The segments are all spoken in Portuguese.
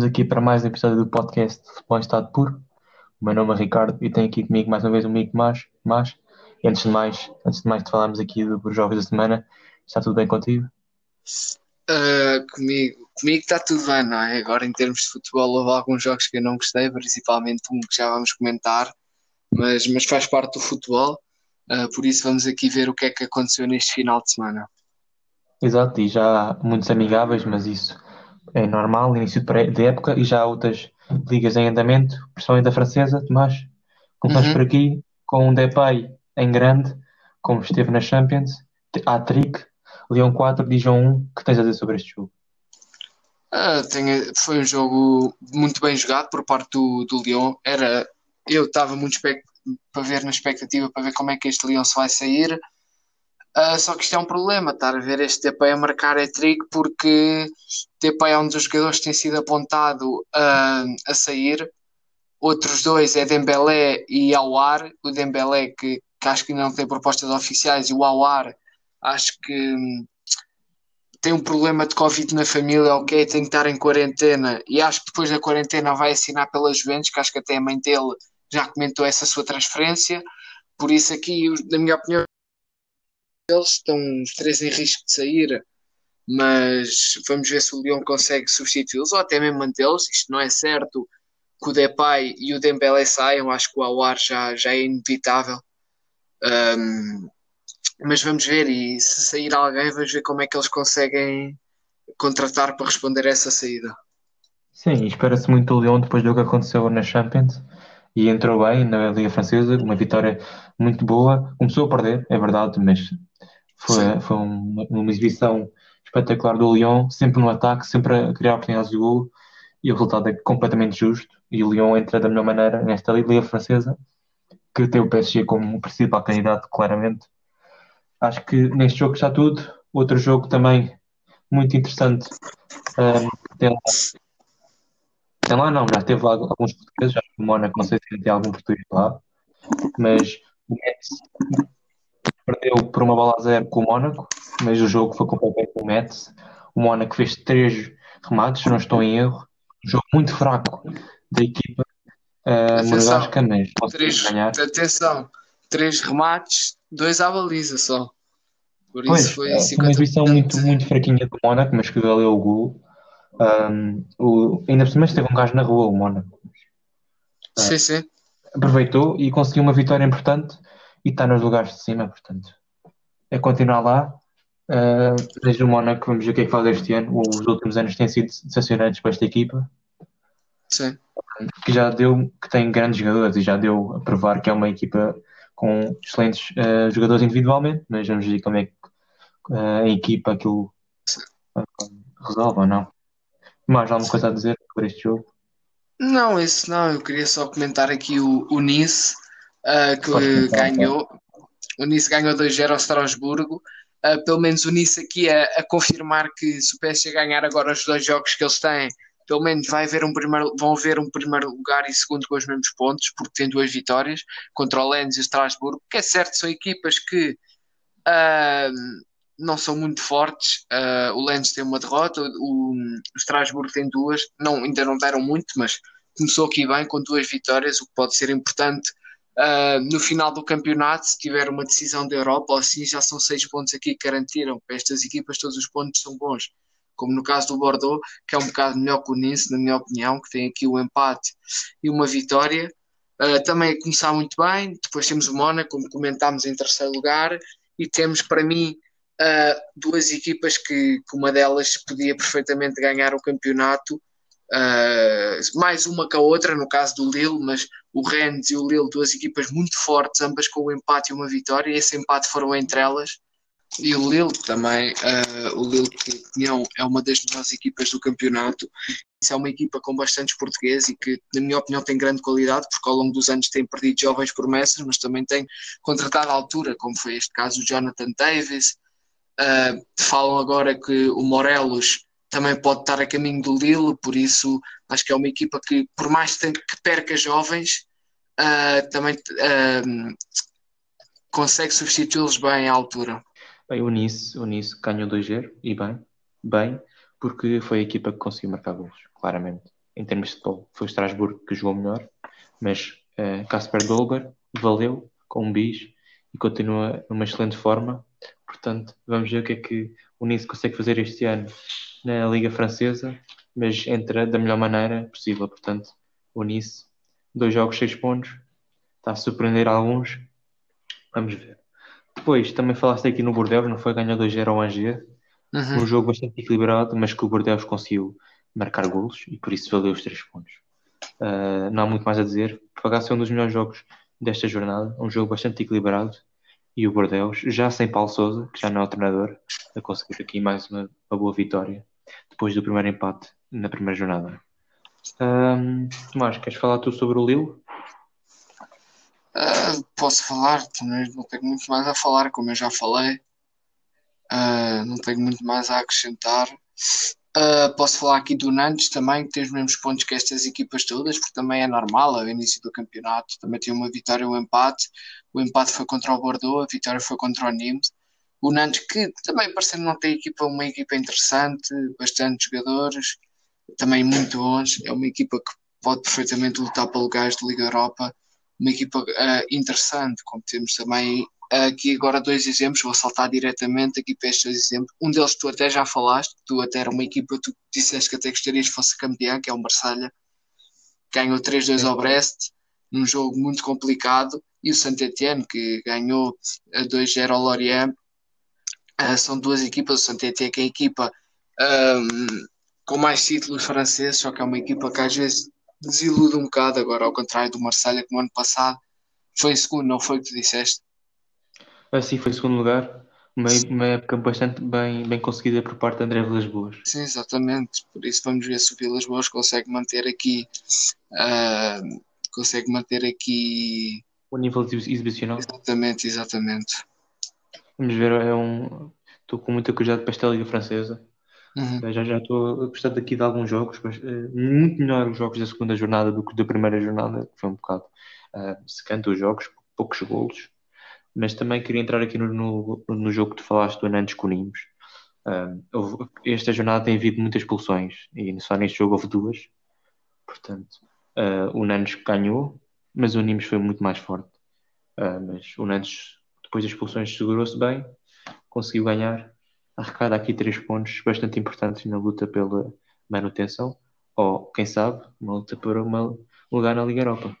Estamos aqui para mais um episódio do podcast Futebol em Estado Puro. O meu nome é Ricardo e tenho aqui comigo mais uma vez o amigo Mas. Mas. E antes de mais, antes de mais de falarmos aqui dos jogos da semana, está tudo bem contigo? Uh, comigo, comigo está tudo bem, não é? Agora em termos de futebol houve alguns jogos que eu não gostei, principalmente um que já vamos comentar, mas, mas faz parte do futebol, uh, por isso vamos aqui ver o que é que aconteceu neste final de semana. Exato, e já muitos amigáveis, mas isso é normal, início de época, e já há outras ligas em andamento, principalmente a francesa, Tomás. Começamos Uhum. por aqui com um Depay em grande, como esteve na Champions, hat-trick, Leão 4, Dijon 1, que tens a dizer sobre este jogo? Ah, tenho- foi um jogo muito bem jogado por parte do, do Lyon. Era, eu estava muito para ver na expectativa para ver como é que este Lyon se vai sair. Ah, só que isto é um problema, estar a ver este Depay a marcar é trigo porque Depay é um dos jogadores que tem sido apontado ah, a sair. Outros dois é Dembélé e Aouar. O Dembélé que, que acho que ainda não tem propostas oficiais e o Aouar acho que hum, tem um problema de Covid na família, ok, tem que estar em quarentena e acho que depois da quarentena vai assinar pela Juventus, que acho que até a mãe dele já comentou essa sua transferência. Por isso aqui, na minha opinião, eles estão os três em risco de sair, mas vamos ver se o Lyon consegue substituí-los ou até mesmo mantê-los. Isto não é certo que o Depay e o Dembélé saiam, acho que o Aouar já, já é inevitável. Ahm, mas vamos ver, e se sair alguém, vamos ver como é que eles conseguem contratar para responder a essa saída. Sim, espera-se muito o Lyon depois do que aconteceu na Champions e entrou bem na Liga Francesa, uma vitória muito boa. Começou a perder, é verdade, mas foi, Sim. foi uma, uma exibição espetacular do Lyon, sempre no ataque, sempre a criar oportunidades de gol e o resultado é completamente justo. E o Lyon entra da melhor maneira nesta Liga Francesa, que tem o PSG como principal candidato, claramente. Acho que neste jogo está tudo. Outro jogo também muito interessante. um, tem lá tem lá não, já teve lá alguns portugueses, acho que o Mónaco, não sei se tem algum português lá, mas o Metz perdeu por uma bola a zero com o Mónaco, mas o jogo foi completamente com o Metz. O Mónaco fez três remates, não estou em erro. Um jogo muito fraco da equipa uh, Atenção, monegasca, mas três, ganhar. atenção, três remates, dois à baliza só. Por isso Pois, foi eh, foi uma exibição 50%. muito, muito fraquinha do Mónaco, mas que valeu o gol. Um, o, ainda por cima esteve um gajo na rua, o Mónaco. Uh, Sim, sim. aproveitou e conseguiu uma vitória importante e está nos lugares de cima, portanto. É continuar lá. Uh, desde o Mónaco, vamos ver o que é que faz este ano. Os últimos anos têm sido decepcionantes para esta equipa, sim. que já deu, que tem grandes jogadores e já deu a provar que é uma equipa com excelentes uh, jogadores individualmente, mas vamos ver como é que uh, a equipa aquilo uh, resolve ou não. Mais alguma coisa a dizer sobre este jogo? Não, isso não, eu queria só comentar aqui o, o Nice, ah, que ganhou. O Nice ganhou 2-0 ao Strasburgo. Ah, pelo menos o Nice aqui a, a confirmar que se o PSG ganhar agora os dois jogos que eles têm, pelo menos vai haver um primeiro, vão haver um primeiro lugar e segundo com os mesmos pontos, porque tem duas vitórias contra o Lens e o Strasburgo, que é certo, são equipas que ah, não são muito fortes. Ah, o Lens tem uma derrota, o, o Strasburgo tem duas, não, ainda não deram muito, mas começou aqui bem com duas vitórias, o que pode ser importante ah, no final do campeonato, se tiver uma decisão da Europa, assim já são seis pontos aqui que garantiram para estas equipas, todos os pontos são bons. Como no caso do Bordeaux, que é um bocado melhor que o Nice, na minha opinião, que tem aqui o empate e uma vitória. Ah, também a começar muito bem. Depois temos o Mónaco, como comentámos, em terceiro lugar. E temos, para mim, ah, duas equipas que, que uma delas podia perfeitamente ganhar o campeonato, mais uma que a outra, no caso do Lille, mas o Rennes e o Lille, duas equipas muito fortes, ambas com o empate e uma vitória, e esse empate foram entre elas. E o Lille também, ah, o Lille que é uma das melhores equipas do campeonato. Isso é uma equipa com bastantes portugueses e que, na minha opinião, tem grande qualidade, porque ao longo dos anos tem perdido jovens promessas, mas também tem contratado à altura, como foi este caso o Jonathan Davis, Uh, falam agora que o Morelos também pode estar a caminho do Lille, por isso acho que é uma equipa que, por mais que perca jovens, uh, também uh, consegue substituí-los bem à altura. Bem, o Nice, o Nice ganhou 2-0 e bem, bem, porque foi a equipa que conseguiu marcar gols, claramente. em termos de futebol, foi o Strasbourg que jogou melhor, mas uh, Kasper Dolber valeu com um bis e continua numa excelente forma. Portanto, vamos ver o que é que o Nice consegue fazer este ano na Liga Francesa, mas entra da melhor maneira possível. Portanto, o Nice, dois jogos, seis pontos, está a surpreender alguns. Vamos ver. Depois, também falaste aqui no Bordeaux, não foi? Ganhou 2-0 ao Angers. Uhum. Um jogo bastante equilibrado, mas que o Bordeaux conseguiu marcar golos e por isso valeu os três pontos. Uh, não há muito mais a dizer. Pagasse é um dos melhores jogos desta jornada, um jogo bastante equilibrado e o Bordeaux, já sem Paulo Souza, que já não é o treinador, a conseguir aqui mais uma, uma boa vitória depois do primeiro empate na primeira jornada. Um, Tomás, queres falar tu sobre o Lille? Uh, posso falar, também não tenho muito mais a falar, como eu já falei. Uh, não tenho muito mais a acrescentar. Uh, posso falar aqui do Nantes também, que tem os mesmos pontos que estas equipas todas, porque também é normal, ao início do campeonato. Também tem uma vitória e um empate. O empate foi contra o Bordeaux, a vitória foi contra o Nimes. O Nantes, que também parecendo não tem equipa, uma equipa interessante, bastante jogadores, também muito bons. É uma equipa que pode perfeitamente lutar para lugares de Liga Europa. Uma equipa uh, interessante, como temos também aqui agora dois exemplos, vou saltar diretamente aqui para estes dois exemplos. Um deles tu até já falaste, tu até era uma equipa, tu disseste que até gostarias que fosse campeão, que é o Marselha. Ganhou 3-2 ao Brest, num jogo muito complicado, e o Saint-Etienne, que ganhou 2-0 ao Lorient. Uh, são duas equipas, o Saint-Etienne que é a equipa um, com mais títulos franceses, só que é uma equipa que às vezes desilude um bocado, agora ao contrário do Marselha, que no ano passado foi em segundo, não foi o que tu disseste? Assim foi segundo lugar. Uma, uma época bastante bem, bem conseguida por parte de André Vilas Boas. Sim, exatamente. Por isso vamos ver se o Vilas Boas consegue manter aqui uh, consegue manter aqui o nível exibicional. Exatamente, exatamente. Vamos ver, é um. Estou com muita curiosidade para esta Liga Francesa. Uhum. Já já estou a gostar daqui de alguns jogos, mas, uh, muito melhor os jogos da segunda jornada do que da primeira jornada, que foi um bocado uh, secante os jogos, poucos golos mas também queria entrar aqui no, no, no jogo que tu falaste do Nantes com o Uh, esta jornada tem havido muitas expulsões e só neste jogo houve duas. Portanto, uh, o Nantes ganhou, mas o Nimes foi muito mais forte. Uh, mas o Nantes, depois das expulsões, segurou-se bem, conseguiu ganhar, arrecada aqui três pontos bastante importantes na luta pela manutenção, ou quem sabe, uma luta por uma, um lugar na Liga Europa.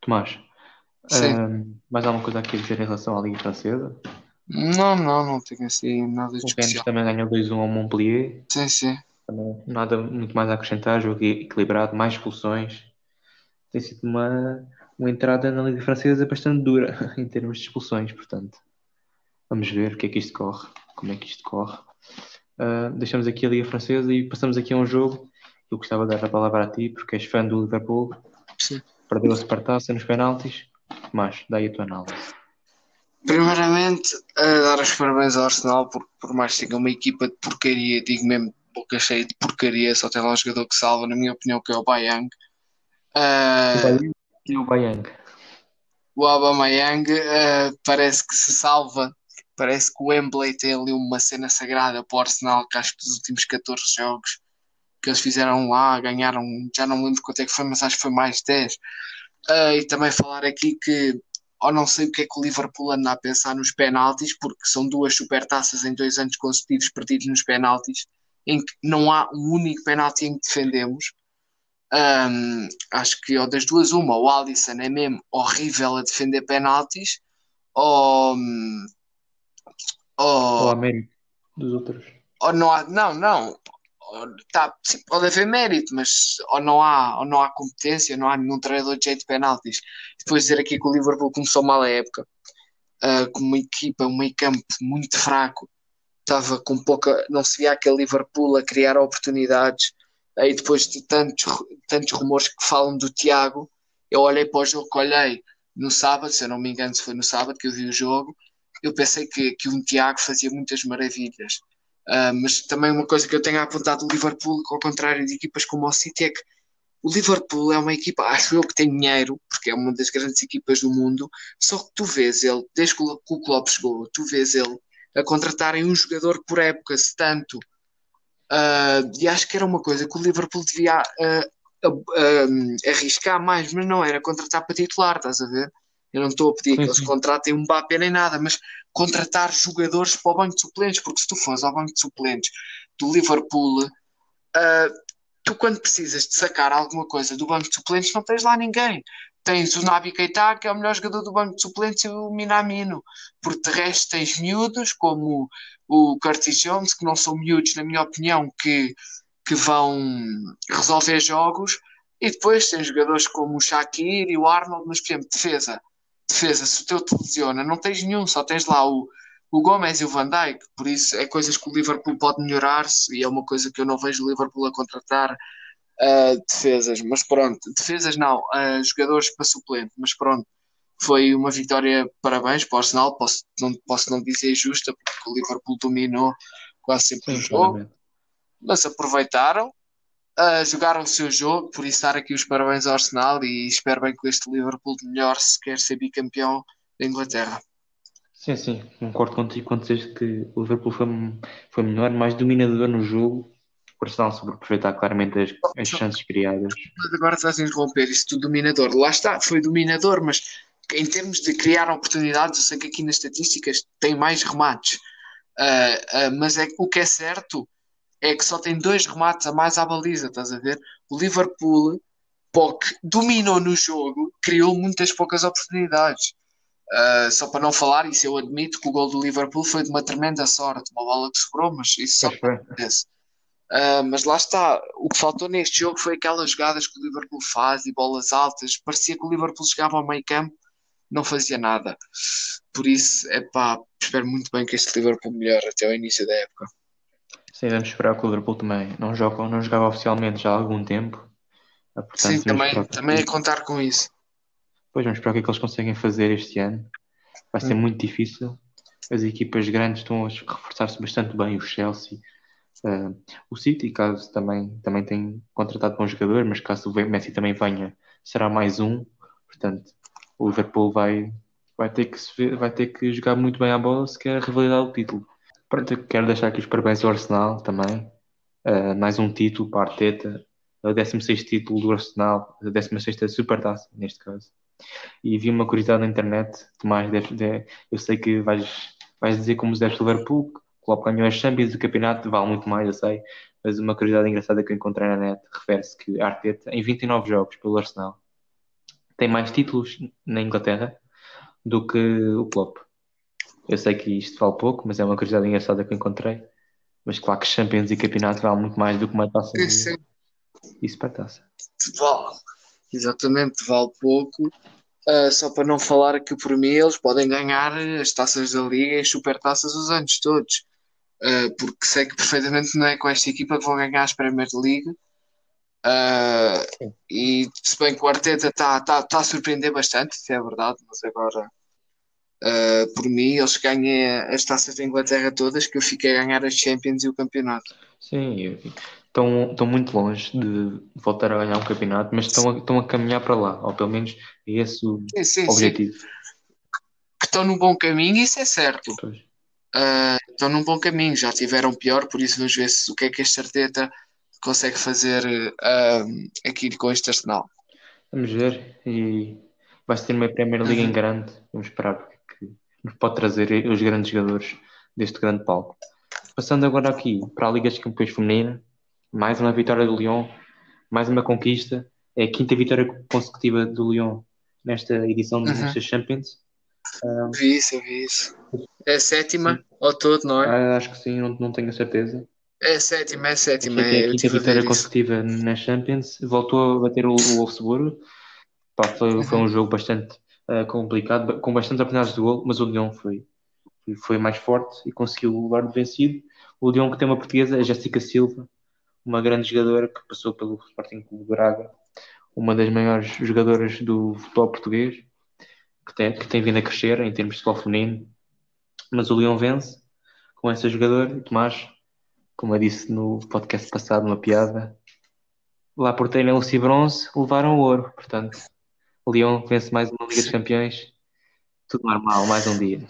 Tomás, um, mais alguma coisa aqui a dizer em relação à Liga Francesa? Não, não, não tenho assim nada de O Rennes também ganhou 2-1 ao Montpellier. Sim, sim. Também nada muito mais a acrescentar, jogo equilibrado, mais expulsões. Tem sido uma, uma entrada na Liga Francesa bastante dura em termos de expulsões, portanto. Vamos ver o que é que isto corre, como é que isto corre. Uh, deixamos aqui a Liga Francesa e passamos aqui a um jogo. Eu gostava de dar a palavra a ti, porque és fã do Liverpool. Sim. Perdeu a Supertaça nos penaltis. Mas, daí a tua análise. Primeiramente, a dar os parabéns ao Arsenal, porque por mais que tenha uma equipa de porcaria, digo mesmo boca cheia de porcaria, só tem lá um jogador que salva, na minha opinião, que é o Bayang. Uh, o Bayang. O Aubameyang uh, parece que se salva, parece que o Wembley tem ali uma cena sagrada para o Arsenal, que acho que dos últimos 14 jogos que eles fizeram lá, ganharam, já não me lembro quanto é que foi, mas acho que foi mais 10. Uh, e também falar aqui que, ou não sei o que é que o Liverpool anda a pensar nos penaltis, porque são duas supertaças em dois anos consecutivos perdidos nos penaltis, em que não há um único penalti em que defendemos. Um, acho que ou das duas, uma, o Alisson é mesmo horrível a defender penaltis, ou. Ou, ou a mérito dos outros. Ou não há, não, não tá, sim, pode haver mérito, mas ou não há, ou não há competência, não há nenhum treinador de jeito de penaltis. Depois dizer aqui que o Liverpool começou mal a época, uh, com uma equipa, um meio campo muito fraco, estava com pouca, não se via aquele Liverpool a criar oportunidades. Aí depois de tantos, tantos rumores que falam do Tiago, eu olhei para o jogo que olhei no sábado, se eu não me engano, se foi no sábado que eu vi o jogo, eu pensei que, que um Tiago fazia muitas maravilhas Uh, mas também uma coisa que eu tenho apontado do Liverpool, ao contrário de equipas como o City, é que o Liverpool é uma equipa, acho eu que tem dinheiro, porque é uma das grandes equipas do mundo, só que tu vês ele, desde que o Klopp chegou, tu vês ele a contratarem um jogador por época, se tanto. Uh, e acho que era uma coisa que o Liverpool devia uh, uh, arriscar mais, mas não era contratar para titular, estás a ver? Eu não estou a pedir que eles contratem um Mbappé nem nada, mas contratar jogadores para o banco de suplentes, porque se tu fores ao banco de suplentes do Liverpool, tu quando precisas de sacar alguma coisa do banco de suplentes não tens lá ninguém. Tens o Nabi Keita, que é o melhor jogador do banco de suplentes, e o Minamino. Por de resto tens miúdos, como o Curtis Jones, que não são miúdos, na minha opinião, que, que vão resolver jogos. E depois tens jogadores como o Shakir e o Arnold, mas, por exemplo, defesa. Defesa, se o teu te lesiona, não tens nenhum, só tens lá o, o Gomes e o Van Dijk. Por isso, é coisas que o Liverpool pode melhorar-se e é uma coisa que eu não vejo o Liverpool a contratar uh, defesas, mas pronto, defesas não, uh, jogadores para suplente, mas pronto, foi uma vitória, parabéns para o Arsenal, posso não, posso não dizer justa, porque o Liverpool dominou quase sempre Sim, o jogo, mas aproveitaram, uh, jogaram o seu jogo, por isso dar aqui os parabéns ao Arsenal e espero bem que este Liverpool melhor se quer ser bicampeão da Inglaterra. Sim, sim, concordo contigo quando dizes que o Liverpool foi, foi melhor, mais dominador no jogo o Arsenal sobre aproveitar claramente as, as chances criadas. Agora estás a interromper isto do dominador. Lá está, foi dominador, mas em termos de criar oportunidades, eu sei que aqui nas estatísticas tem mais remates. Uh, uh, mas é, o que é certo é que só tem dois remates a mais à baliza, estás a ver? O Liverpool, POC, dominou no jogo, criou muitas poucas oportunidades. Uh, só para não falar, isso eu admito que o gol do Liverpool foi de uma tremenda sorte, uma bola que sobrou, mas isso só acontece. Uh, mas lá está, o que faltou neste jogo foi aquelas jogadas que o Liverpool faz e bolas altas. Parecia que o Liverpool chegava ao meio campo, não fazia nada. Por isso, é pá, espero muito bem que este Liverpool melhore até o início da época. Sim, vamos esperar que o Liverpool também não, joga, não jogava oficialmente já há algum tempo. Ah, portanto, Sim, também, também é contar com isso. Pois vamos esperar o que é que eles conseguem fazer este ano. Vai ser hum. muito difícil. As equipas grandes estão a reforçar-se bastante bem, o Chelsea Uh, o City, caso também, também tem contratado bom jogador, mas caso o Messi também venha, será mais um. Portanto, o Liverpool vai, vai, ter, que, vai ter que jogar muito bem a bola se quer revalidar o título. Pronto, quero deixar aqui os parabéns ao Arsenal também. Uh, mais um título para a Arteta, o 16 título do Arsenal, a 16 Supertaça, neste caso. E vi uma curiosidade na internet, Tomás, deve, deve, eu sei que vais, vais dizer como os deves Liverpool, Klopp ganhou as Champions, o campeonato vale muito mais, eu sei, mas uma curiosidade engraçada que eu encontrei na net refere-se que Arteta, em 29 jogos pelo Arsenal, tem mais títulos na Inglaterra do que o Klopp. Eu sei que isto vale pouco, mas é uma curiosidade engraçada que eu encontrei. Mas claro que Champions e campeonato vale muito mais do que uma taça de... e supertaça. Vale, exatamente, vale pouco. Uh, só para não falar que por mim eles podem ganhar as taças da Liga e as supertaças os anos todos. Uh, porque sei que perfeitamente não é com esta equipa que vão ganhar as Premier League. Uh, e se bem que o Arteta está tá, tá a surpreender bastante, isso é verdade, mas agora uh, por mim eles ganhem as taças da Inglaterra todas, que eu fiquei a ganhar as Champions e o campeonato. Sim, estão, estão muito longe de voltar a ganhar um campeonato, mas estão a, estão a caminhar para lá, ou pelo menos é esse o sim, sim, objetivo. Sim. Que estão no bom caminho, isso é certo. Pois uh, estão num bom caminho, já tiveram pior, por isso vamos ver se, o que é que este Arteta consegue fazer uh, aqui com este Arsenal. Vamos ver, e vai ser uma Premier League uhum. em grande, vamos esperar que nos pode trazer os grandes jogadores deste grande palco. Passando agora aqui para a Liga dos Campeões Feminina, mais uma vitória do Lyon, mais uma conquista, é a quinta vitória consecutiva do Lyon nesta edição uhum. dos Champions. Um, vi isso, vi isso. É sétima sim. ao todo, não é? Ah, acho que sim, não, não tenho a certeza. É sétima, é sétima. É a quinta vitória consecutiva na Champions. Voltou a bater o, o Wolfsburgo. Pá, foi, uhum. foi um jogo bastante uh, complicado, com bastantes oportunidades de gol, mas o Lyon foi, foi mais forte e conseguiu levar de vencido. O Lyon que tem uma portuguesa, a Jéssica Silva, uma grande jogadora que passou pelo Sporting Clube Braga, uma das maiores jogadoras do futebol português que tem, que tem vindo a crescer em termos de futebol feminino, mas o Leão vence com essa jogadora, Tomás, como eu disse no podcast passado, uma piada, lá por terem Lucy Bronze, levaram o ouro, portanto, o Leão vence mais uma Liga dos Campeões, tudo normal, mais um dia.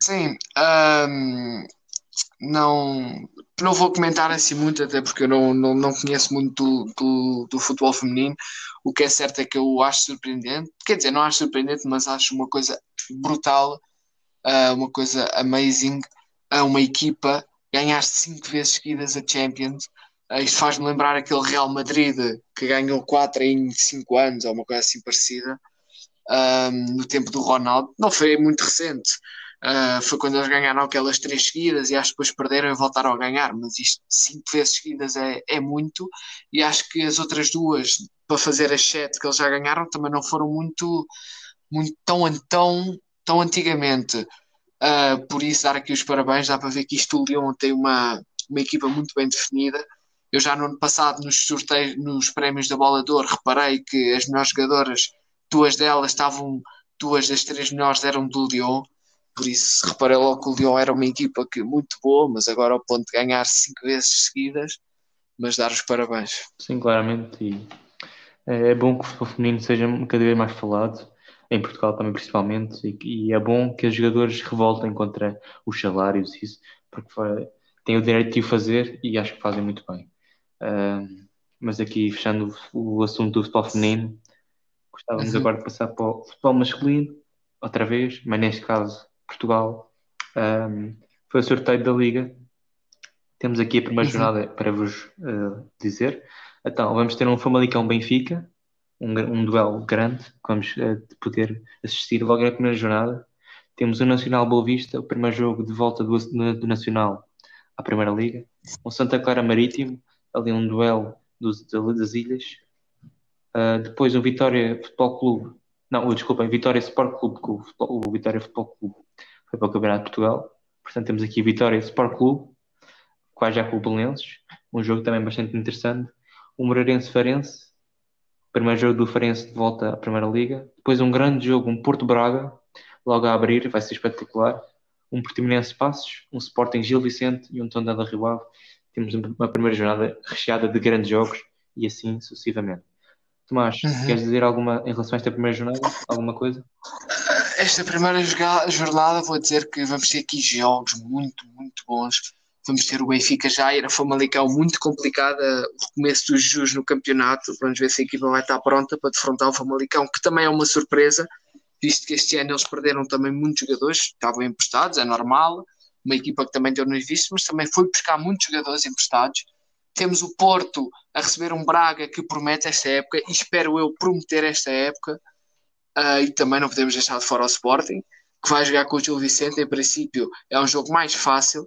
Sim, um, não, não vou comentar assim muito, até porque eu não, não, não conheço muito do, do, do, futebol feminino. O que é certo é que eu acho surpreendente, quer dizer, não acho surpreendente, mas acho uma coisa brutal, uh, uma coisa amazing, uma equipa ganhar cinco vezes seguidas a Champions. Uh, isto faz-me lembrar aquele Real Madrid que ganhou quatro em cinco anos, ou uma coisa assim parecida, no tempo do Ronaldo. Não foi muito recente Uh, foi quando eles ganharam aquelas três seguidas e acho que depois perderam e voltaram a ganhar, mas isto cinco vezes seguidas é, é muito e acho que as outras duas para fazer as sete que eles já ganharam também não foram muito, muito tão, tão, tão antigamente. Uh, por isso dar aqui os parabéns, dá para ver que isto o Lyon tem uma, uma equipa muito bem definida. Eu já no ano passado nos sorteios, nos prémios da Bola de Ouro, reparei que as melhores jogadoras, duas delas estavam, duas das três melhores eram do Lyon por isso reparei logo que o Lyon era uma equipa que muito boa, mas agora ao ponto de ganhar cinco vezes seguidas, mas dar os parabéns. Sim, claramente. E é bom que o futebol feminino seja cada vez mais falado, em Portugal também principalmente, e, e é bom que os jogadores revoltem contra os salários, isso, porque têm o direito de o fazer e acho que fazem muito bem. Uh, mas aqui, fechando o, o assunto do futebol feminino, gostávamos uhum. agora de passar para o futebol masculino, outra vez, mas neste caso Portugal. Um, foi o sorteio da Liga. Temos aqui a primeira uhum. jornada para vos uh, dizer. Então, vamos ter um Famalicão Benfica, um, um duelo grande, que vamos uh, poder assistir logo na primeira jornada. Temos o Nacional Boa Vista, o primeiro jogo de volta do, do Nacional à Primeira Liga. Um Santa Clara Marítimo, ali um duelo dos, das ilhas. Uh, depois um Vitória Futebol Clube, não, desculpem, Vitória Sport Clube, o, o Vitória Futebol Clube foi para o Campeonato de Portugal. Portanto, temos aqui Vitória Sport Clube, quase já com o Belenenses, um jogo também bastante interessante. O Moreirense Farense, primeiro jogo do Farense de volta à Primeira Liga. Depois um grande jogo, um Porto Braga, logo a abrir, vai ser espetacular. Um Portimonense Passos, um Sporting Gil Vicente e um Tondela Ave. Temos uma primeira jornada recheada de grandes jogos e assim sucessivamente. Tomás, uhum. queres dizer alguma em relação a esta primeira jornada? Alguma coisa? Esta primeira jornada vou dizer que vamos ter aqui jogos muito, muito bons. Vamos ter o Benfica já ir a Famalicão muito complicada, o começo dos jus no campeonato. Vamos ver se a equipa vai estar pronta para defrontar o Famalicão, que também é uma surpresa, visto que este ano eles perderam também muitos jogadores, estavam emprestados, é normal. Uma equipa que também deu nos vistos, mas também foi buscar muitos jogadores emprestados. Temos o Porto a receber um Braga que promete esta época e espero eu prometer esta época Uh, e também não podemos deixar de fora o Sporting, que vai jogar com o Gil Vicente. Em princípio, é um jogo mais fácil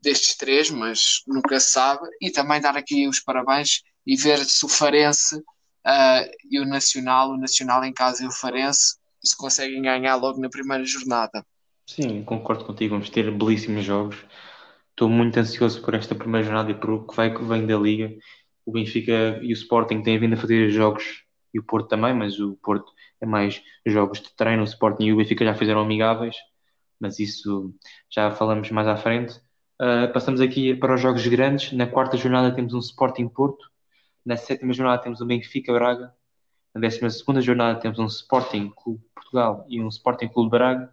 destes três, mas nunca se sabe. E também dar aqui os parabéns e ver se o Farense uh, e o Nacional, o Nacional em casa e o Farense, se conseguem ganhar logo na primeira jornada. Sim, concordo contigo. Vamos ter belíssimos jogos. Estou muito ansioso por esta primeira jornada e por o que vai que vem da Liga. O Benfica e o Sporting têm vindo a fazer jogos e o Porto também, mas o Porto é mais jogos de treino. O Sporting e o Benfica já fizeram amigáveis, mas isso já falamos mais à frente. Uh, passamos aqui para os jogos grandes. Na quarta jornada temos um Sporting Porto. Na sétima jornada temos um Benfica Braga. Na décima segunda jornada temos um Sporting Clube Portugal e um Sporting Clube Braga.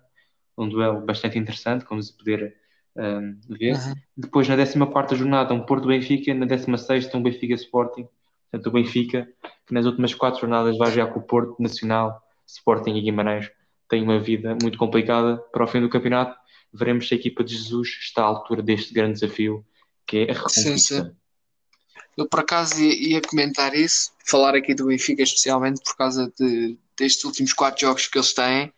Um duelo bastante interessante, como se poder um, ah, ver. Uhum. Depois, na décima quarta jornada, um Porto Benfica. Na décima sexta, um Benfica Sporting. Portanto, o Benfica, que nas últimas quatro jornadas vai jogar com o Porto Nacional, Sporting e Guimarães, tem uma vida muito complicada para o fim do campeonato. Veremos se a equipa de Jesus está à altura deste grande desafio, que é a reconquista. Sim, sim. Eu, por acaso, ia, comentar isso, falar aqui do Benfica, especialmente por causa de, destes últimos quatro jogos que eles têm,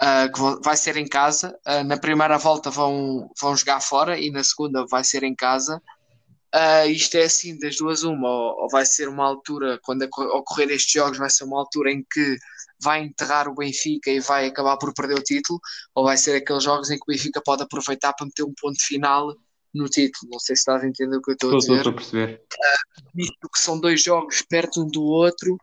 uh, que vai ser em casa. Uh, na primeira volta vão, vão jogar fora e na segunda vai ser em casa. Uh, isto é assim, das duas, uma, ou, ou, vai ser uma altura, quando ocorrer estes jogos, vai ser uma altura em que vai enterrar o Benfica e vai acabar por perder o título, ou vai ser aqueles jogos em que o Benfica pode aproveitar para meter um ponto final no título. Não sei se estás a entender o que eu estou, a dizer. Estou a perceber. Uh, visto que são dois jogos perto um do outro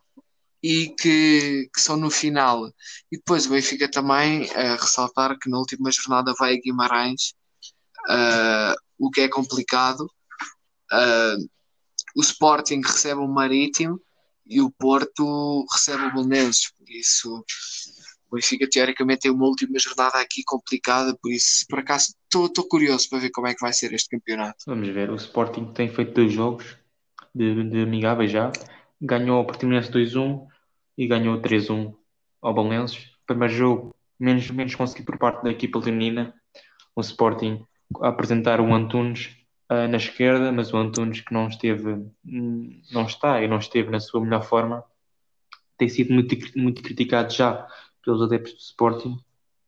e que, que são no final. E depois o Benfica também a ressaltar que na última jornada vai a Guimarães, uh, o que é complicado Uh, o Sporting recebe o Marítimo e o Porto recebe o Belenenses. Por isso O Benfica, teoricamente, tem uma última jornada aqui complicada, por isso, por acaso, estou curioso para ver como é que vai ser este campeonato. Vamos ver. O Sporting tem feito dois jogos de, de amigáveis já. Ganhou o Portimonense 2-1 e ganhou 3-1 ao Balenços. Primeiro jogo menos, menos conseguido por parte da equipa leonina. O Sporting a apresentar o Antunes uh, na esquerda, mas o Antunes que não esteve, não está e não esteve na sua melhor forma, tem sido muito, muito criticado já pelos adeptos do Sporting,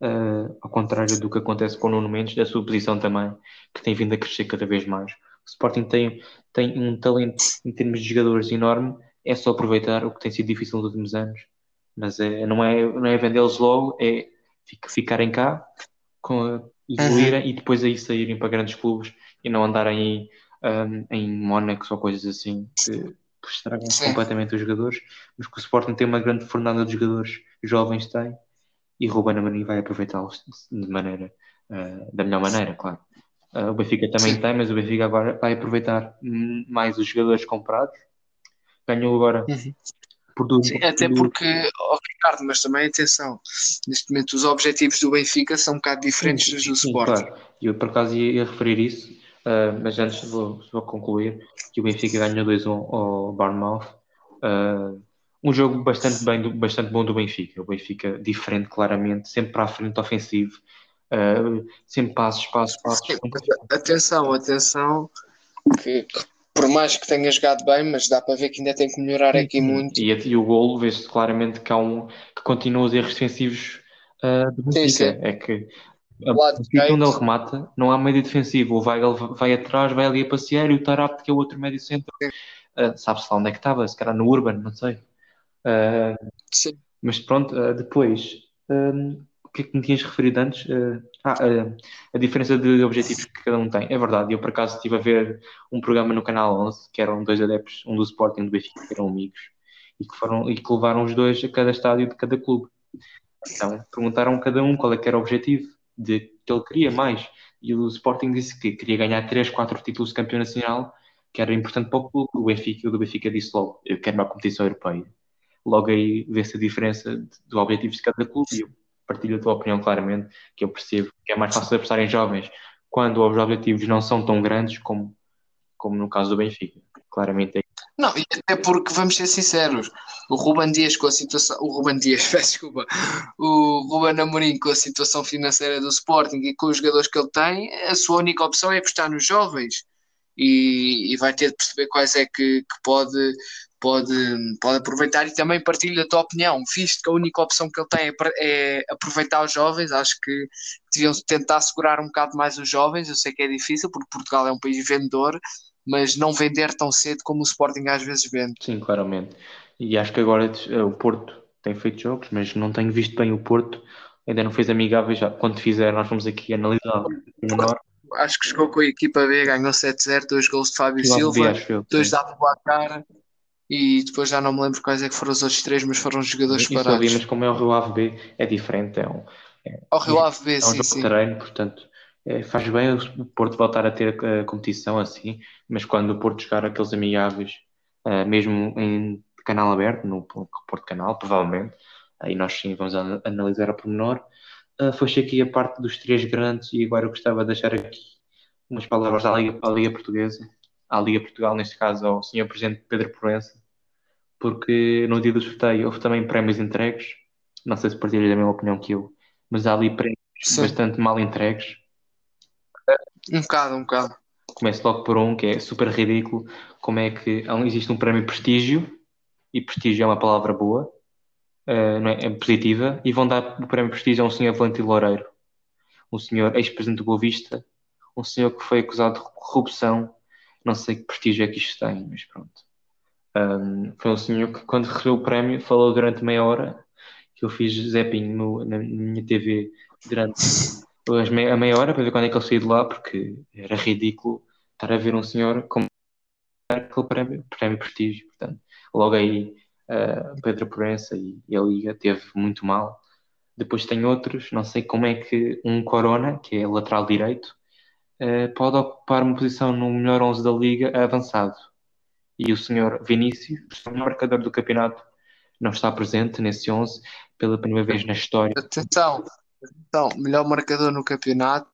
uh, ao contrário do que acontece com o Nuno Mendes, da sua posição também, que tem vindo a crescer cada vez mais. O Sporting tem, tem um talento em termos de jogadores enorme, é só aproveitar o que tem sido difícil nos últimos anos, mas é, não é, não é vendê-los logo, é ficarem cá, com, evoluírem uhum. e depois aí saírem para grandes clubes e não andarem um, em Mónaco ou coisas assim que, estragam Sim. completamente os jogadores. Mas que o Sporting tem uma grande fornada de jogadores jovens tem e Ruben Amorim vai aproveitá-los de maneira uh, da melhor maneira, claro. Uh, o Benfica também Sim. tem, mas o Benfica agora vai aproveitar mais os jogadores comprados. Ganhou agora uhum. por tudo. Sim, até porque, oh, Ricardo, mas também atenção, neste momento os objetivos do Benfica são um bocado diferentes sim, dos do sim, Sporting. Claro. Eu por acaso ia, ia referir isso, uh, mas antes vou, vou concluir que o Benfica ganhou 2-1 ao Bournemouth. Uh, um jogo bastante, bem, bastante bom do Benfica. O Benfica diferente, claramente, sempre para a frente ofensivo, uh, sempre passos, passos, passos. Atenção, atenção, que por mais que tenha jogado bem, mas dá para ver que ainda tem que melhorar aqui muito. E, e o golo vê-se claramente que há um que continua os erros defensivos uh, do Benfica. Sim, sim. É que a quando ele remata, não há médio defensivo. O Weigl vai atrás, vai ali a passear e o Tarap, que é o outro médio centro, uh, sabe-se lá onde é que estava, se calhar no Urban, não sei. Uh, mas pronto, uh, depois, um, o que é que me tinhas referido antes? Ah, a diferença de objetivos que cada um tem. É verdade, eu por acaso estive a ver um programa no Canal 11, que eram dois adeptos, um do Sporting e um do Benfica, que eram amigos, e que, foram, e que levaram os dois a cada estádio de cada clube. Então, perguntaram a cada um qual é que era o objetivo de que ele queria mais. E o Sporting disse que queria ganhar 3, 4 títulos de campeão nacional, que era importante para o clube. O Benfica, o Benfica disse logo, eu quero uma competição europeia logo aí vê-se a diferença do objetivo de cada clube e eu partilho a tua opinião claramente, que eu percebo que é mais fácil apostar em jovens quando os objetivos não são tão grandes como, como no caso do Benfica. Claramente é não, e até porque vamos ser sinceros, o Ruben Dias com a situação, o Ruben Dias, peço desculpa, o Ruben Amorim com a situação financeira do Sporting e com os jogadores que ele tem, a sua única opção é apostar nos jovens. E, e vai ter de perceber quais é que, que pode pode, pode aproveitar. E também partilho a tua opinião, visto que a única opção que ele tem é, é aproveitar os jovens, acho que deviam tentar segurar um bocado mais os jovens, eu sei que é difícil porque Portugal é um país vendedor, mas não vender tão cedo como o Sporting às vezes vende. Sim, claramente. E acho que agora eh, o Porto tem feito jogos, mas não tenho visto bem o Porto, ainda não fez amigáveis, já quando fizer nós vamos aqui analisar menor. Acho que jogou com a equipa B, ganhou 7-0, dois gols de Fábio Silva, B, dois da Abubacar, e depois já não me lembro quais é que foram os outros três, mas foram jogadores Isso parados. Ali, mas como é o Rio Ave B, é diferente. É um, é, o Rio Ave B, é, sim, um jogo sim. treino, portanto, é, faz bem o Porto voltar a ter a, a, competição assim, mas quando o Porto jogar aqueles amigáveis, uh, mesmo em canal aberto, no Porto Canal, provavelmente, aí nós sim vamos analisar a pormenor. Uh, foi aqui a parte dos três grandes e agora eu gostava de deixar aqui umas palavras à Liga, à Liga Portuguesa à Liga Portugal, neste caso ao Sr. Presidente Pedro Proença, porque no dia do sorteio houve também prémios entregues. Não sei se partilhas a mesma opinião que eu, mas há ali prémios Sim. bastante mal entregues. Um bocado, um bocado. Começo logo por um que é super ridículo. Como é que existe um prémio prestígio, e prestígio é uma palavra boa, uh, não é? é positiva, e vão dar o prémio prestígio a um senhor Valente Loureiro, um senhor ex-presidente do Boa Vista, um senhor que foi acusado de corrupção não sei que prestígio é que isto tem, mas pronto. Um, foi um senhor que, quando recebeu o prémio, falou durante meia hora que eu fiz zapping no, na minha TV durante a meia hora para ver quando é que ele saiu de lá, porque era ridículo estar a ver um senhor com aquele prémio, prémio prestígio. Portanto, logo aí uh, Pedro Proença e, e a Liga teve muito mal. Depois tem outros, não sei como é que um Corona, que é lateral direito, uh, pode ocupar uma posição no melhor 11 da liga avançado. E o senhor Vinícius, o melhor marcador do campeonato, não está presente nesse 11 pela primeira vez na história. Atenção, então, melhor marcador no campeonato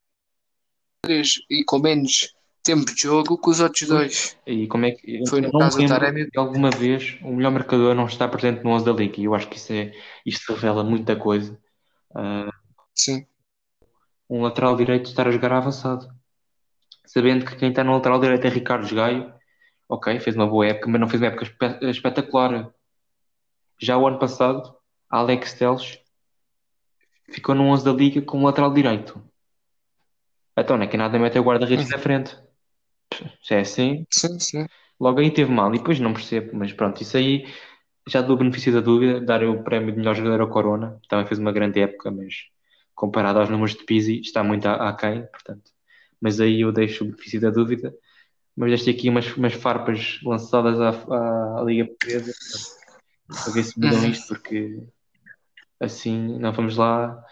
e com menos tempo de jogo que os outros dois. E como é que Foi no caso do Taremi. alguma vez o melhor marcador não está presente no 11 da Liga e eu acho que isso é isto revela muita coisa. Ah, Sim. um lateral direito estar a jogar avançado, sabendo que quem está no lateral direito é Ricardo Gaio, ok, fez uma boa época, mas não fez uma época espe- espetacular. Já o ano passado, Alex Telles ficou no 11 da Liga como lateral direito. Então, não é que nada mete o guarda-redes na frente. Se é assim, Sim, sim. logo aí teve mal. E depois não percebo, mas pronto, isso aí já dou o benefício da dúvida. Dar o prémio de melhor jogador ao Corona, também fez uma grande época, mas comparado aos números de Pizzi, está muito aquém, portanto. Mas aí eu deixo o benefício da dúvida. Mas deixei aqui umas, umas farpas lançadas à, à Liga Portuguesa para ver se mudam Uhum. isto, porque assim não vamos lá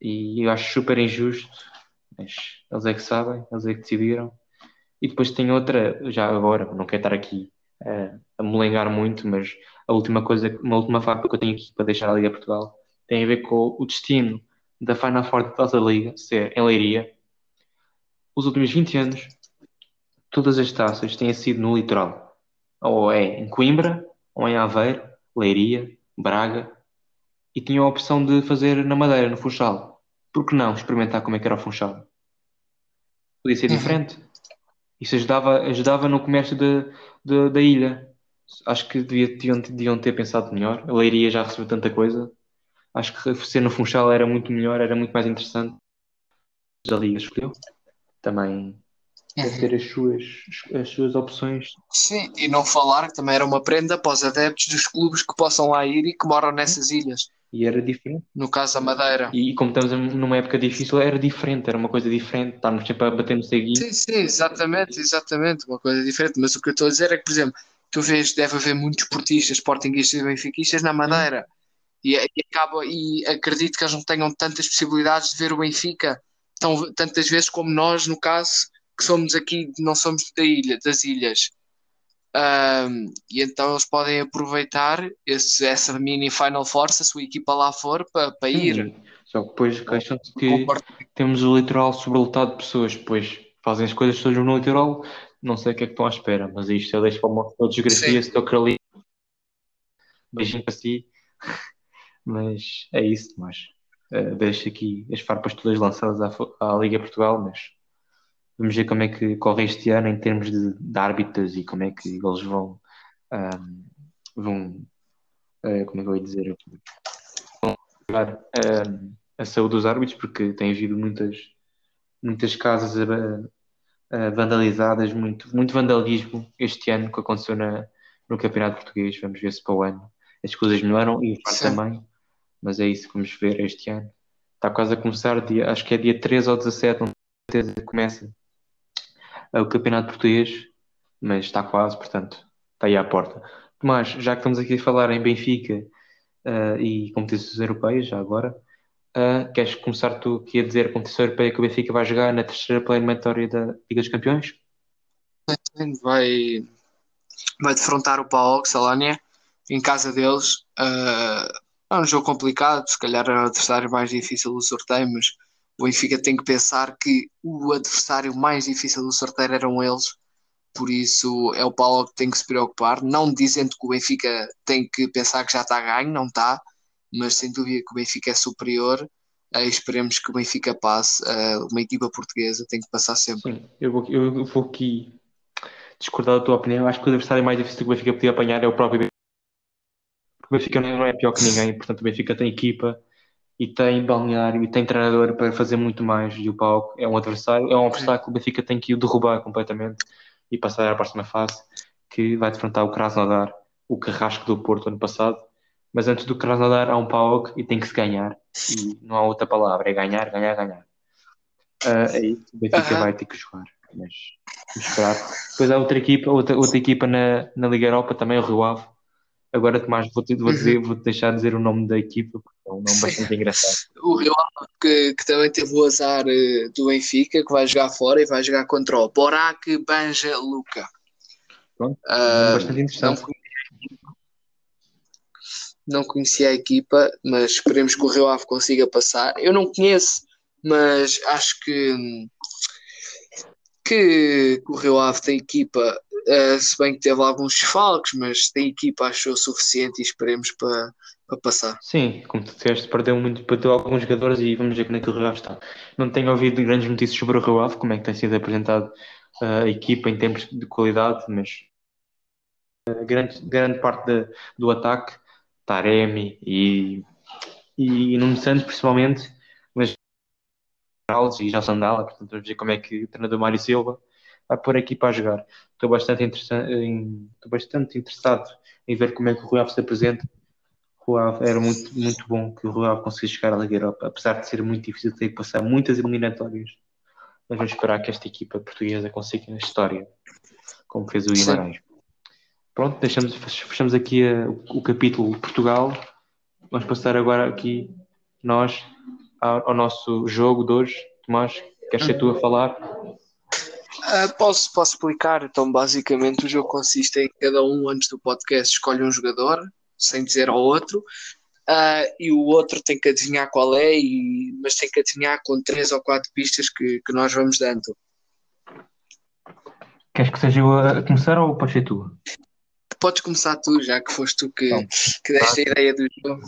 e eu acho super injusto, mas eles é que sabem, eles é que decidiram. E depois tem outra, já agora, não quero estar aqui eh, a molengar muito, mas a última coisa, uma última farpa que eu tenho aqui para deixar a Liga Portugal tem a ver com o destino da Final Four da Taça Liga ser em Leiria. Os últimos 20 anos, todas as taças têm sido no litoral. Ou é em Coimbra, ou em Aveiro, Leiria, Braga, e tinham a opção de fazer na Madeira, no Funchal. Por que não experimentar como é que era o Funchal? Podia ser Uhum. diferente. Isso ajudava, ajudava no comércio de, de- da ilha. Acho que devia, deviam, deviam ter pensado melhor. A Leiria já recebeu tanta coisa. Acho que ser no Funchal era muito melhor, era muito mais interessante. A Liga escolheu. Também deve Uhum. ter as suas, as suas opções. Sim, e não falar que também era uma prenda para os adeptos dos clubes que possam lá ir e que moram nessas ilhas. E era diferente. No caso da Madeira. E como estamos numa época difícil, era diferente, era uma coisa diferente. Estarmos sempre a bater no ceguinho. Sim, sim, exatamente, exatamente, uma coisa diferente. Mas o que eu estou a dizer é que, por exemplo, tu vês, deve haver muitos portistas, sportinguistas e benfiquistas na Madeira. E, e acaba, e acredito que eles não tenham tantas possibilidades de ver o Benfica tão, tantas vezes como nós, no caso, que somos aqui, não somos da ilha, das ilhas. Ahm, e então eles podem aproveitar esse, essa mini Final Four, se a sua equipa lá for, para, para ir. Só que depois queixam-se que temos o litoral sobrelotado de pessoas, depois fazem as coisas todas no litoral, não sei o que é que estão à espera, mas isto eu deixo para uma outra geografia, se estou ali. Beijinho para si. Mas é isso, mas eh, deixo aqui as farpas todas lançadas à, à Liga Portugal, mas vamos ver como é que corre este ano em termos de, de árbitros e como é que eles vão, ahm, vão eh, como é que eu ia dizer? Vão a saúde dos árbitros, porque tem havido muitas, muitas casas a- a vandalizadas, muito, muito vandalismo este ano que aconteceu na, no Campeonato Português. Vamos ver se para o ano as coisas melhoram e o VAR também, mas é isso que vamos ver este ano. Está quase a começar, dia, acho que é dia 13 ou 17, não certeza começa o Campeonato Português, mas está quase, portanto, está aí à porta. Tomás, já que estamos aqui a falar em Benfica ah, e competições europeias, já agora, ah, queres começar tu aqui a dizer a competição europeia que o Benfica vai jogar na terceira pré-eliminatória da Liga dos Campeões? vai, vai defrontar o PAOK Salónia em casa deles. Ah, é um jogo complicado, se calhar é o adversário mais difícil do sorteio, mas o Benfica tem que pensar que o adversário mais difícil do sorteio eram eles. Por isso é o PAOK que tem que se preocupar, não dizendo que o Benfica tem que pensar que já está ganho, não está, mas sem dúvida que o Benfica é superior. Ah, esperemos que o Benfica passe. Ah, uma equipa portuguesa tem que passar sempre. Sim, eu vou, eu vou aqui discordar da tua opinião. Acho que o adversário mais difícil que o Benfica podia apanhar é o próprio Benfica. O Benfica não é pior que ninguém, portanto o Benfica tem equipa e tem balneário e tem treinador para fazer muito mais e o Pau é um adversário, é um obstáculo, o Benfica tem que o derrubar completamente e passar à próxima fase que vai defrontar o Krasnodar, o carrasco do Porto ano passado. Mas antes do Krasnodar há um PAOK e tem que se ganhar. E não há outra palavra, é ganhar, ganhar, ganhar. Ah, é isso, o Benfica Aham. vai ter que jogar mas esperar. Depois há outra equipa, outra, outra equipa na, na Liga Europa também, o Rio Ave agora Tomás, vou-te vou dizer, vou deixar dizer o nome da equipa porque é um nome bastante engraçado o Rio Ave que, que também teve o azar eh, do Benfica, que vai jogar fora e vai jogar contra o Borac Banja Luka. Pronto, Ah, bastante interessante não- não conhecia a equipa, mas esperemos que o Rio Ave consiga passar. Eu não conheço, mas acho que, que, que o Rio Ave tem equipa, uh, se bem que teve alguns desfalques, mas tem equipa, achou suficiente e esperemos para, para passar. Sim, como tu disseste, perdeu, muito, perdeu alguns jogadores e vamos ver como é que o Rio Ave está. Não tenho ouvido grandes notícias sobre o Rio Ave, como é que tem sido apresentado uh, a equipa em termos de qualidade, mas grande, grande parte de, do ataque, Taremi e, e Nuno Santos principalmente, mas e já Sandala, portanto vamos ver como é que o treinador Mário Silva vai pôr a equipa a jogar. Estou bastante, em, estou bastante interessado em ver como é que o Rui Ave se apresenta. O Rui Ave era muito, muito bom que o Rui Ave conseguisse chegar à Liga Europa, apesar de ser muito difícil ter que passar muitas eliminatórias. Mas vamos esperar que esta equipa portuguesa consiga na história, como fez o Guimarães. Pronto, deixamos, fechamos aqui uh, o, o capítulo Portugal. Vamos passar agora aqui nós ao, ao nosso jogo de hoje. Tomás, queres ser tu a falar? Uh, posso, posso explicar. Então, basicamente, o jogo consiste em cada um, antes do podcast, escolhe um jogador, sem dizer ao outro, uh, e o outro tem que adivinhar qual é, e, mas tem que adivinhar com três ou quatro pistas que, que nós vamos dando. Queres que seja eu a começar ou pode ser tu? podes começar tu, já que foste tu que, que deste a ideia do jogo.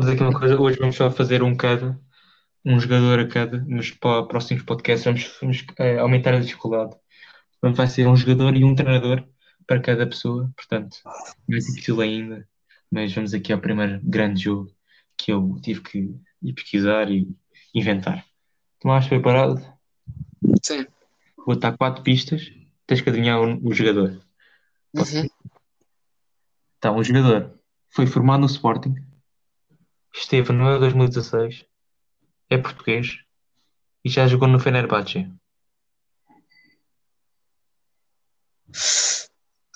Vamos aqui uma coisa, hoje vamos só fazer um cada, um jogador a cada, mas para próximos podcasts vamos, vamos é, aumentar a dificuldade. Portanto, vai ser um jogador e um treinador para cada pessoa, portanto, mais difícil ainda, mas vamos aqui ao primeiro grande jogo que eu tive que ir pesquisar e inventar. Tomás, preparado? Sim. Vou dar quatro pistas, tens que adivinhar o, o jogador. Uhum. Então, o jogador foi formado no Sporting, esteve no Euro 2016, é português e já jogou no Fenerbahçe.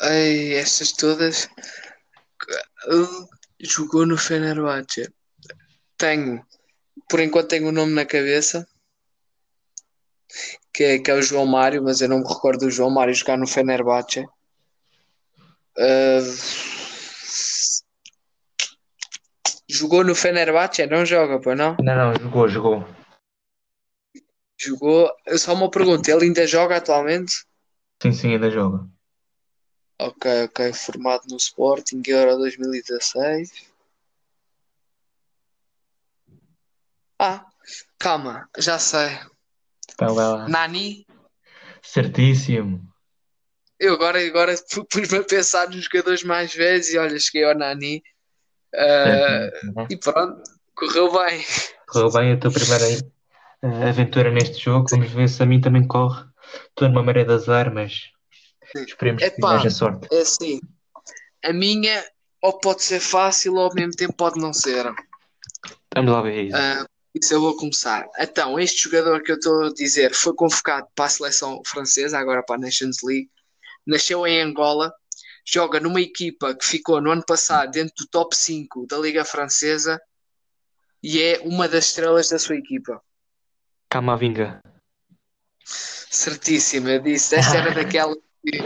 Ai, estas todas. Uh, jogou no Fenerbahçe. Tenho, por enquanto tenho o nome na cabeça, que é, que é o João Mário, mas eu não me recordo do João Mário jogar no Fenerbahçe. Uh, jogou no Fenerbahçe? Não joga, pois não? Não, não, jogou, jogou. Jogou. Só uma pergunta: ele ainda joga atualmente? Sim, sim, ainda joga. Ok, ok. Formado no Sporting Euro 2016. Ah, calma, já sei. Então, lá. Nani? Certíssimo. Eu agora, agora pus-me a pensar nos jogadores mais velhos e olha, cheguei ao Nani uh, e pronto, correu bem. Correu bem a tua primeira uh, aventura neste jogo. Vamos ver se a mim também corre. Estou numa maré de azar, mas esperemos que haja sorte. É assim, a minha ou pode ser fácil ou ao mesmo tempo pode não ser. Vamos lá ver isso. Uh, isso eu vou começar. Então, este jogador que eu estou a dizer foi convocado para a seleção francesa, agora para a Nations League nasceu em Angola, joga numa equipa que ficou no ano passado dentro do top 5 da Liga Francesa e é uma das estrelas da sua equipa. Camavinga. Certíssimo, eu disse. Esta era daquela que,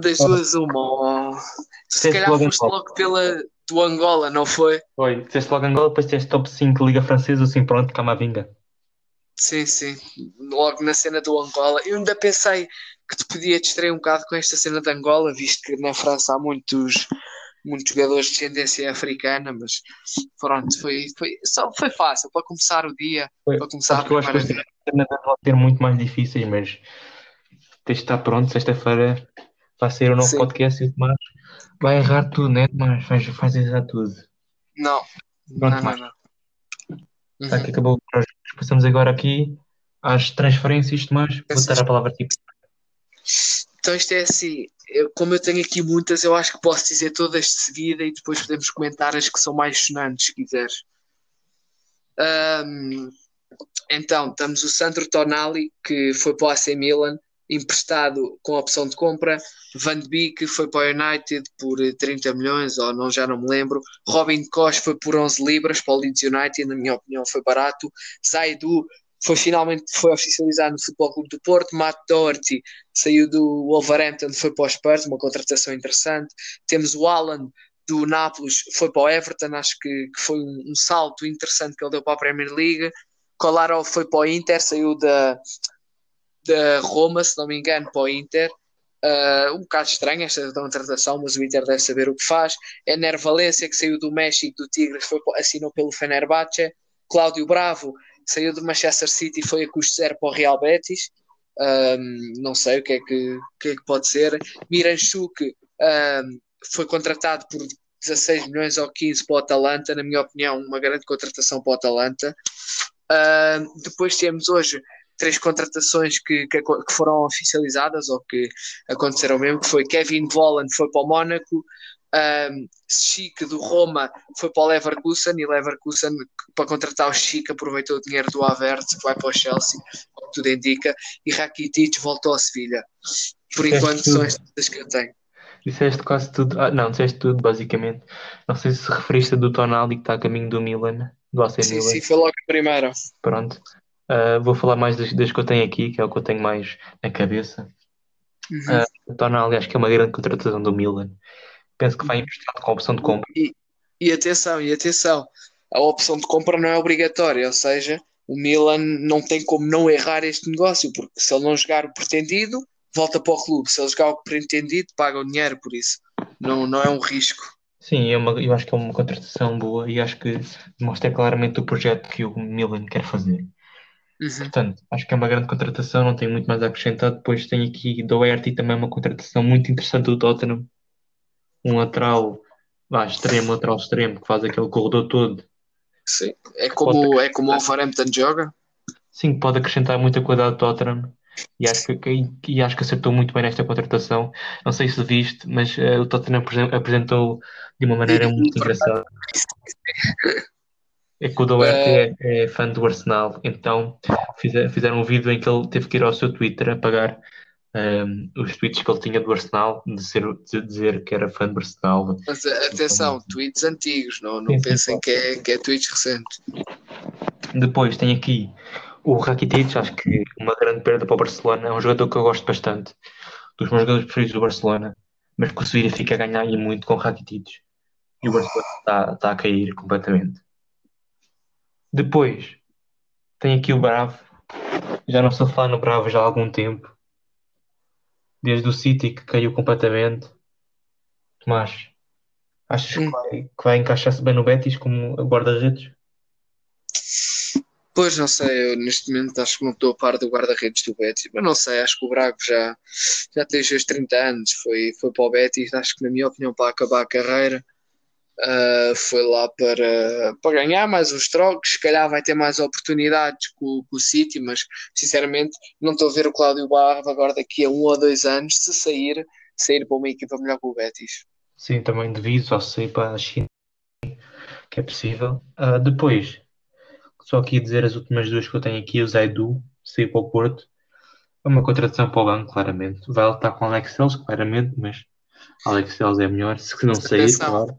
das duas uma. Se calhar foste logo pela do Angola, não foi? Foi, disseste logo Angola, depois disseste top 5 Liga Francesa, assim pronto, Camavinga. Sim, sim, logo na cena do Angola. Eu ainda pensei que te podia distrair um bocado com esta cena de Angola, visto que na França há muitos, muitos jogadores de descendência africana, mas pronto, foi, foi, só, foi fácil para começar o dia, foi. para começar Acho a primeira vez. vão ter muito mais difíceis, mas tens de estar pronto, sexta-feira vai ser o novo Sim. podcast e o Tomás vai errar tudo, né? Mas faz, faz errar tudo. Não, pronto, não, não, não. Uhum. Tá, que acabou. Passamos agora aqui às transferências, Tomás. Vou dar a palavra a ti. Então isto é assim, eu, como eu tenho aqui muitas, eu acho que posso dizer todas de seguida e depois podemos comentar as que são mais sonantes, se quiseres. Um, então, temos o Sandro Tonali, que foi para o AC Milan, emprestado com opção de compra. Van de Beek foi para o United por 30 milhões, ou não, já não me lembro. Robin Koch foi por 11 libras para o Leeds United, na minha opinião foi barato. Zaidu foi finalmente foi oficializado no Futebol Clube do Porto. Matt Doherty saiu do Wolverhampton, foi para o Spurs, uma contratação interessante. Temos o Alan do Nápoles foi para o Everton, acho que, que foi um, um, salto interessante que ele deu para a Premier League. Kolarov foi para o Inter, saiu da, da Roma, se não me engano, para o Inter. Uh, um bocado estranho esta contratação, mas o Inter deve saber o que faz. Ener Valência, que saiu do México, do Tigres, foi, assinou pelo Fenerbahçe. Cláudio Bravo saiu do Manchester City e foi a custo zero para o Real Betis. Um, não sei o que é que, que, é que pode ser. Miranchuk um, foi contratado por 16 milhões ou 15 para o Atalanta, na minha opinião, uma grande contratação para o Atalanta. Uh, depois temos hoje três contratações que, que, que, foram oficializadas ou que aconteceram mesmo, que foi Kevin Volland foi para o Mónaco, um, Chic do Roma foi para o Leverkusen e Leverkusen para contratar o Chic aproveitou o dinheiro do Havertz que vai para o Chelsea, como tudo indica, e Rakitic voltou ao Sevilha. Por enquanto são estas que eu tenho. Disseste quase tudo. Ah, não, disseste tudo, basicamente. Não sei se referiste do Tonali que está a caminho do Milan, do AC sim, Milan. Sim, foi logo a primeira. Pronto. Uh, vou falar mais das, das, que eu tenho aqui, que é o que eu tenho mais na cabeça. Uhum. Uh, o Tonali acho que é uma grande contratação do Milan. Penso que vai emprestado com a opção de compra. E, e atenção, e atenção, a opção de compra não é obrigatória, ou seja, o Milan não tem como não errar este negócio, porque se ele não jogar o pretendido, volta para o clube. Se ele jogar o pretendido, paga o dinheiro por isso. Não, não é um risco. Sim, é uma, eu acho que é uma contratação boa e acho que mostra claramente o projeto que o Milan quer fazer. Uhum. Portanto, acho que é uma grande contratação, não tenho muito mais a acrescentar. Depois tem aqui Doherty, também uma contratação muito interessante do Tottenham. Um lateral, vá, extremo, lateral extremo, que faz aquele corredor todo. Sim, é como, é como o Wolverhampton joga. Sim, pode acrescentar muita qualidade do Tottenham e acho que, e acho que acertou muito bem nesta contratação. Não sei se viste, mas uh, o Tottenham apresentou de uma maneira muito engraçada. É que o Doherty é, é, fã do Arsenal, então fizeram um vídeo em que ele teve que ir ao seu Twitter apagar um, os tweets que ele tinha do Arsenal, de, ser, de dizer que era fã do Arsenal. Mas atenção, tweets antigos, não, não sim, pensem sim, que, é, que é tweets recentes. Depois tem aqui o Rakitic, acho que uma grande perda para o Barcelona. É um jogador que eu gosto bastante, dos meus jogadores preferidos do Barcelona, mas que o Sevilha fica a ganhar e muito com o Rakitic. E o Barcelona está, está a cair completamente. Depois, tem aqui o Bravo. Já não estou a falar no Bravo já há algum tempo. Desde o City que caiu completamente. Tomás, achas que vai, que vai encaixar-se bem no Betis como guarda-redes? Pois não sei, eu neste momento acho que não estou a par do guarda-redes do Betis, mas não sei, acho que o Braga já, já tem os seus 30 anos, foi, foi para o Betis, acho que na minha opinião para acabar a carreira uh, foi lá para, para ganhar mais uns trocos, se calhar vai ter mais oportunidades com, com o City, mas sinceramente não estou a ver o Cláudio Barro agora daqui a um ou dois anos se sair, sair para uma equipa melhor que o Betis. Sim, também devido ao sair para a China, que é possível. Uh, depois só aqui dizer as últimas duas que eu tenho aqui, o Zaidu, saiu para o Porto. É uma contratação para o banco, claramente. Vai estar com o Alex Celso, claramente, mas Alex Celso é melhor, se não sair, claro.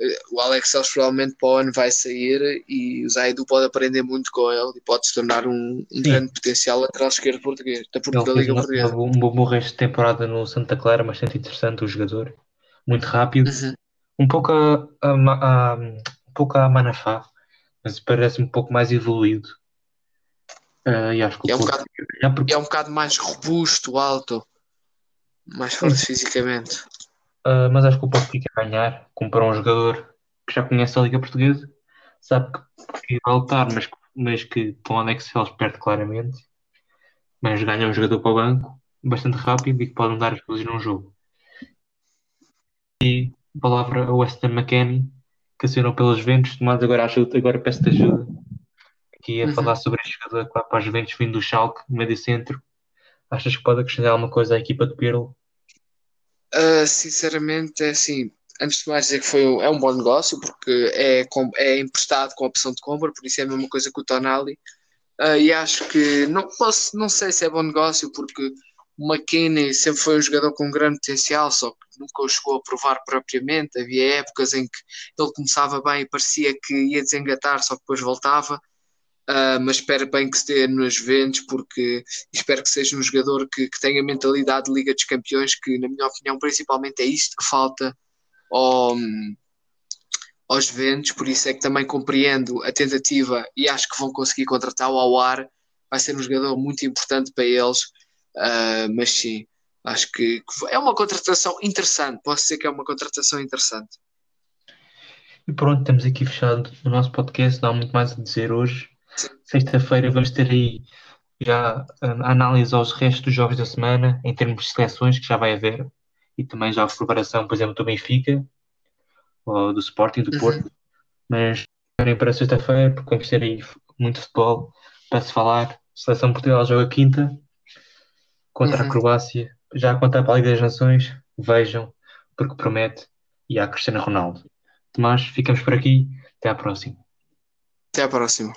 Eh, o Alex Celso provavelmente para o ano vai sair e o Zaidu pode aprender muito com ele e pode se tornar um, um grande potencial lateral esquerdo português, da, da Liga Portuguesa. Um bom resto de temporada no Santa Clara, bastante interessante o jogador, muito rápido, uhum. um pouco a, a, a, um pouco a Manafá, mas parece um pouco mais evoluído. Uh, e acho que é, um bocado, porque... é um bocado mais robusto, alto, mais forte fisicamente. Uh, mas acho que o Porto fica a ganhar, comprar um jogador que já conhece a Liga Portuguesa, sabe que, vai lutar, mas, mas que com o Alex Celso perde claramente. Mas ganha um jogador para o banco bastante rápido e que pode mudar as coisas num jogo. E palavra ao Weston McKennie, que assinou pelos Juventus, mas agora, ajuda, agora peço-te ajuda aqui a uhum. falar sobre este jogador que vai para os Juventus vindo do Schalke, no médio centro. Achas que pode acrescentar alguma coisa à equipa de Pirlo? Uh, sinceramente, é assim. Antes de mais dizer que foi um, é um bom negócio, porque é, é emprestado com a opção de compra, por isso é a mesma coisa que o Tonali. Uh, e acho que não posso, não sei se é bom negócio, porque o McKinney sempre foi um jogador com grande potencial, só que nunca o chegou a provar propriamente. Havia épocas em que ele começava bem e parecia que ia desengatar, só que depois voltava. Uh, mas espero bem que dê nos Juventus, porque espero que seja um jogador que, que tenha mentalidade de Liga dos Campeões, que, na minha opinião, principalmente é isto que falta ao, aos Juventus, por isso é que também compreendo a tentativa e acho que vão conseguir contratá-lo ao ar. Vai ser um jogador muito importante para eles, uh, mas sim, acho que, que é uma contratação interessante. Posso dizer que é uma contratação interessante. E pronto, estamos aqui fechado o nosso podcast, não há muito mais a dizer hoje. Sexta-feira vamos ter aí já a análise aos restos dos jogos da semana, em termos de seleções, que já vai haver, e também já a preparação, por exemplo, do Benfica, ou do Sporting, do Porto. Uhum. Mas esperem para sexta-feira, porque vamos ter aí muito futebol para se falar. Seleção Portugal joga quinta contra uhum. a Croácia, já a contar para a Liga das Nações. Vejam, porque promete, e há Cristiano Ronaldo. Tomás, ficamos por aqui. Até à próxima. Até à próxima.